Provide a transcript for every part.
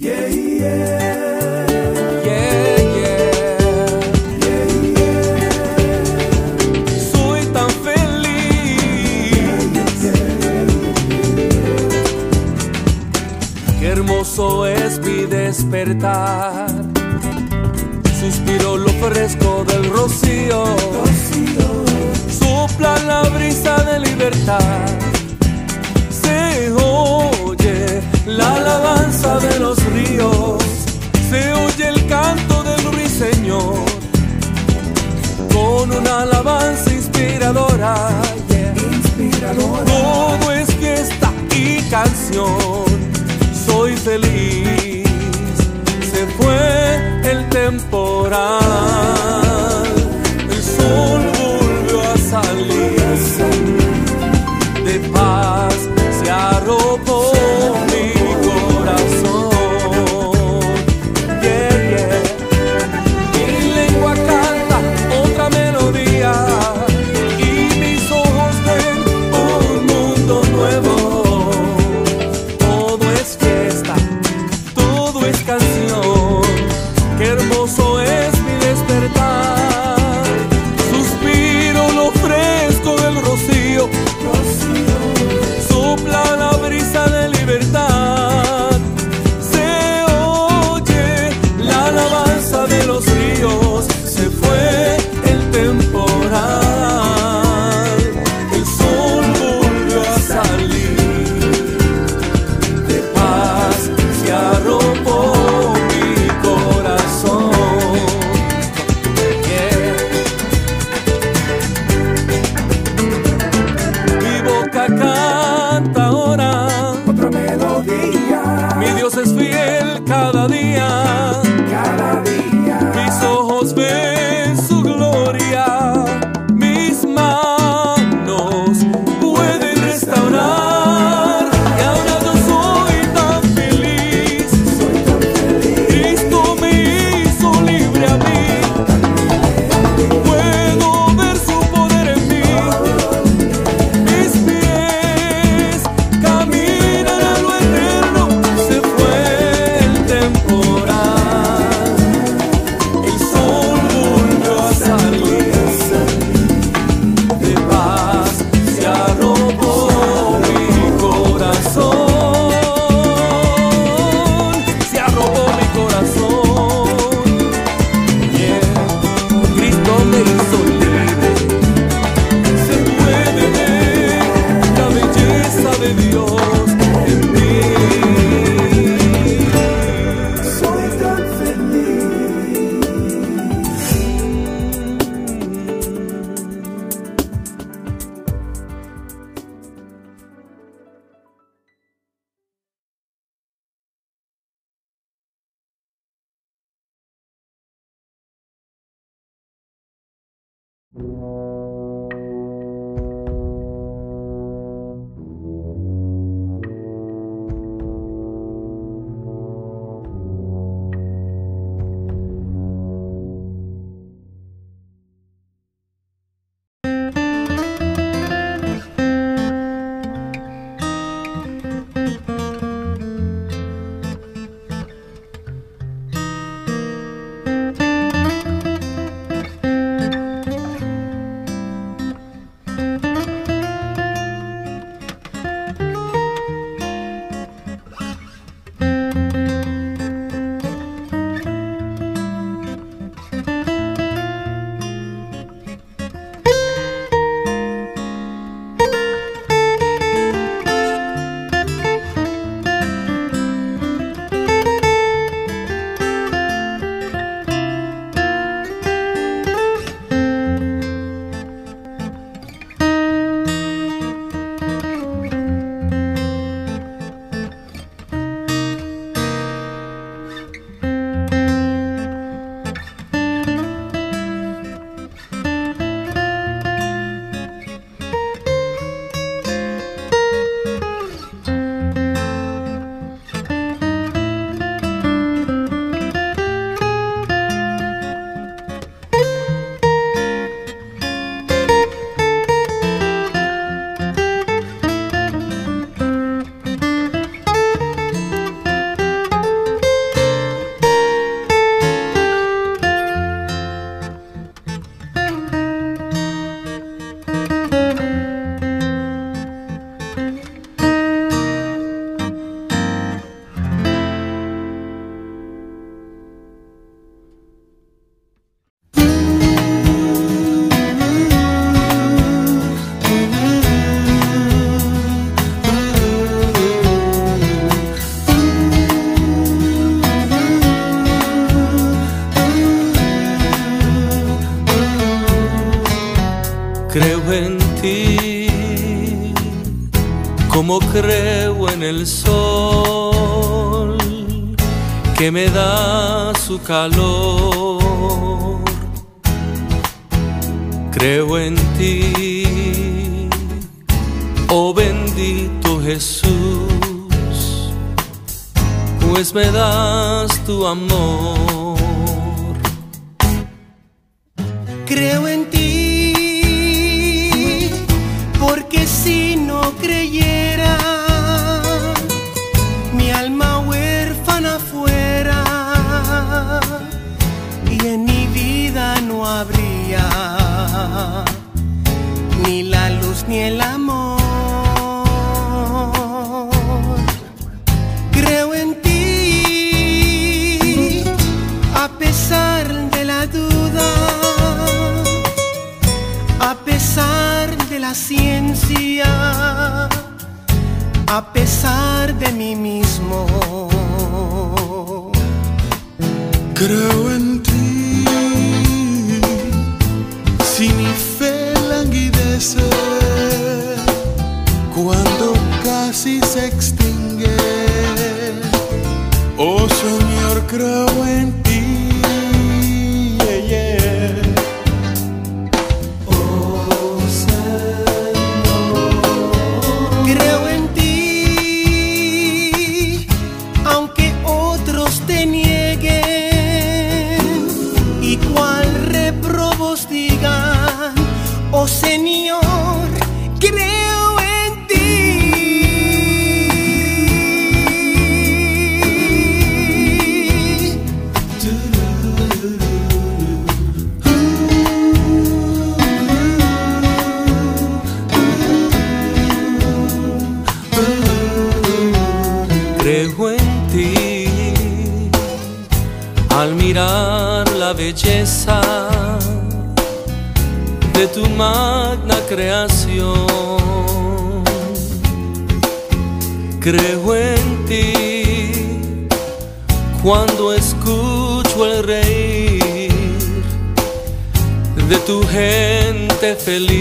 Yeah, yeah. Yeah, yeah. Soy tan feliz. Qué hermoso es mi despertar. Suspiro lo fresco del rocío. Sopla la brisa de libertad. Se la alabanza de los ríos, se oye el canto del ruiseñor, con una alabanza inspiradora, inspiradora. todo es fiesta y canción, soy feliz, se fue el temporal, el sol Calor. Creo en ti, oh bendito Jesús, pues me das tu amor. Creo en ti, porque si no creyera, ni el amor. Señor, tu magna creación. Creo en ti cuando escucho el reír de tu gente feliz.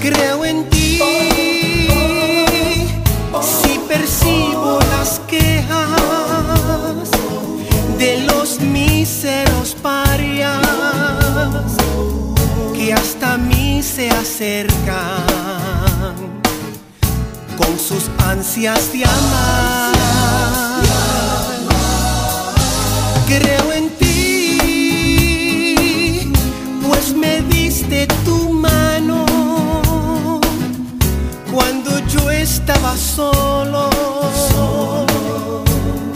Creo en ti, si percibo las quejas de los míseros se acercan con sus ansias de amar. Creo en ti, pues me diste tu mano cuando yo estaba solo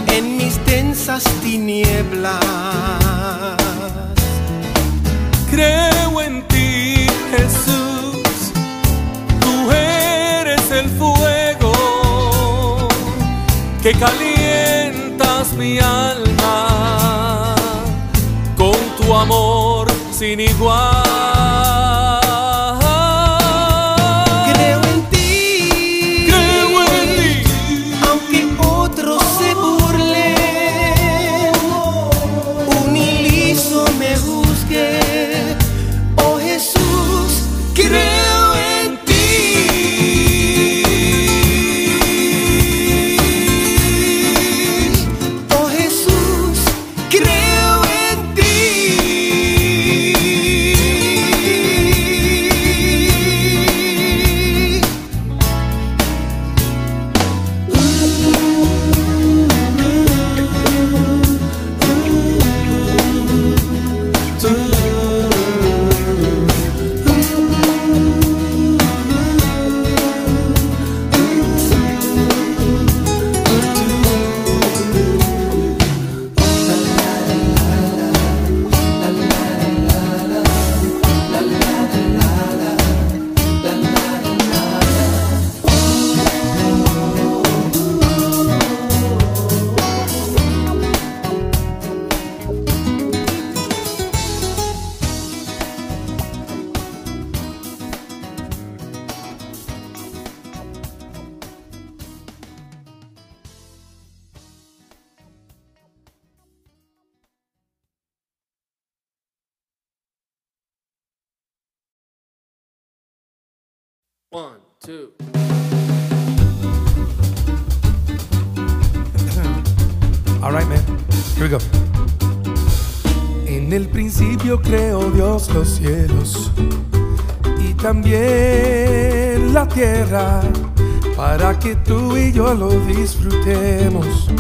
en mis densas tinieblas. Creo que calientas mi alma con tu amor sin igual. One, two. All right, man. Here we go. En el principio creó Dios los cielos y también la tierra para que tú y yo lo disfrutemos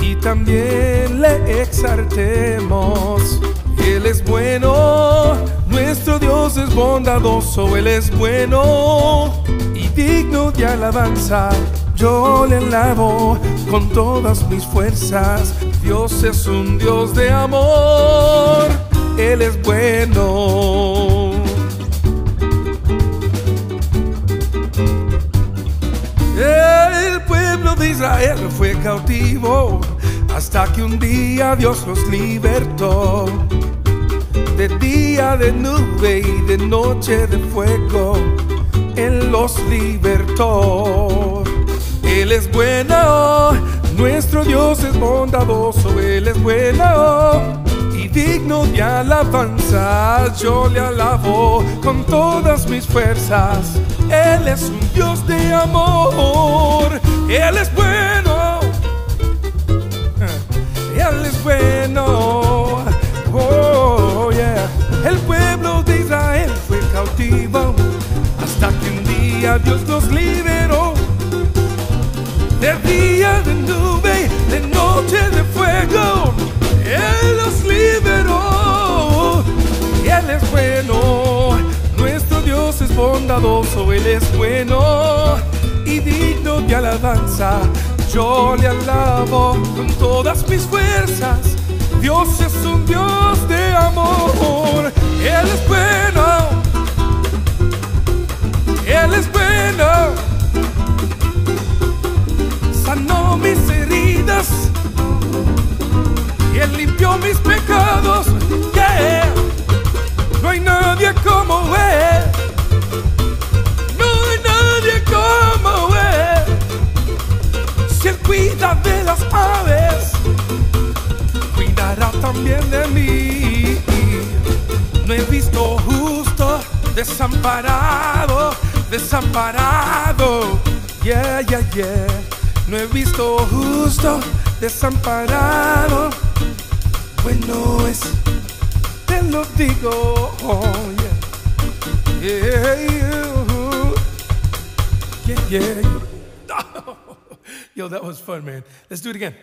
y también le exaltemos. Él es bueno, nuestro Dios es bondadoso, Él es bueno y digno de alabanza. Yo le alabo con todas mis fuerzas. Dios es un Dios de amor, Él es bueno. El pueblo de Israel fue cautivo hasta que un día Dios los libertó. De de nube y de noche de fuego, Él los libertó. Él es bueno, nuestro Dios es bondadoso, Él es bueno y digno de alabanza. Yo le alabo con todas mis fuerzas. Él es un Dios de amor, Él es bueno. Él es bueno. Israel fue cautivo hasta que un día Dios los liberó. De día de nube, de noche de fuego, Él los liberó. Él es bueno, nuestro Dios es bondadoso, Él es bueno y digno de alabanza. Yo le alabo con todas mis fuerzas. Dios es un Dios de amor. Él es bueno. Él es bueno. Sanó mis heridas. Y Él limpió mis pecados. Yeah. No hay nadie como Él. No hay nadie como Él. Si Él cuida de las aves, cuidará también de mí. Visto justo desamparado, desamparado. Yeah, yeah, yeah. No he visto justo desamparado. Bueno es, te lo digo. Oh. Yeah, yeah, yeah. yeah. Yo, that was fun, man. Let's do it again.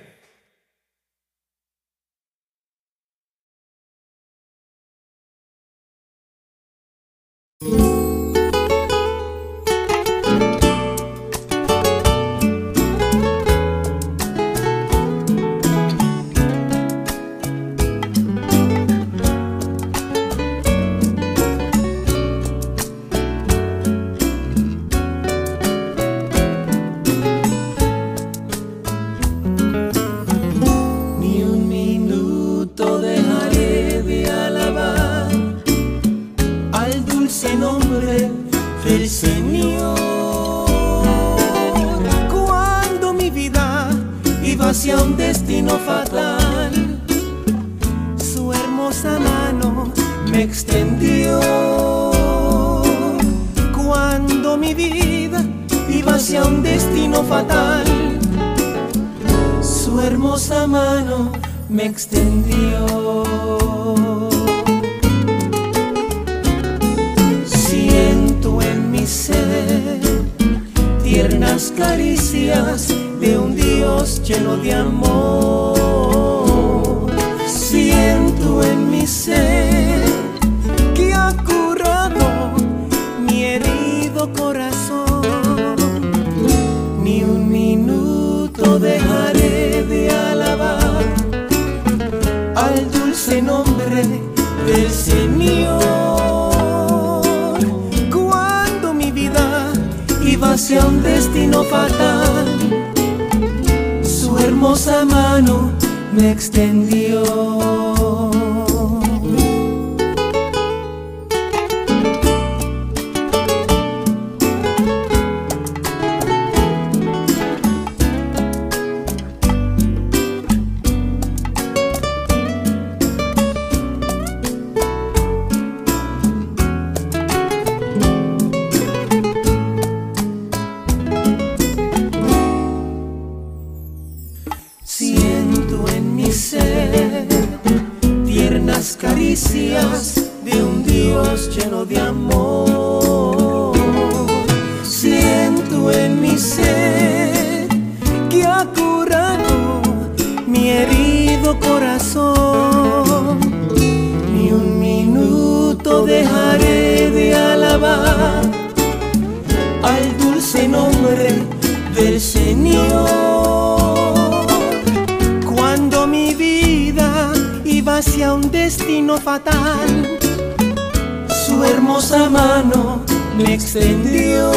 Hermosa mano me extendió. Cuando mi vida iba hacia un destino fatal, su hermosa mano me extendió. Siento en mi ser tiernas caricias de un Dios lleno de amor. Ser que ha curado mi herido corazón ni un minuto dejaré de alabar al dulce nombre del Señor. Cuando mi vida iba hacia un destino fatal, su hermosa mano me extendió. Fatal, su hermosa mano me extendió.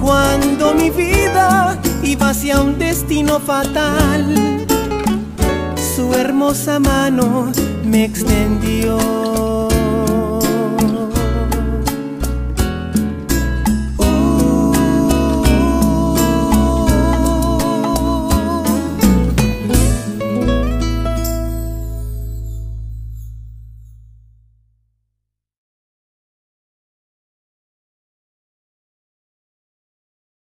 Cuando mi vida iba hacia un destino fatal, su hermosa mano me extendió.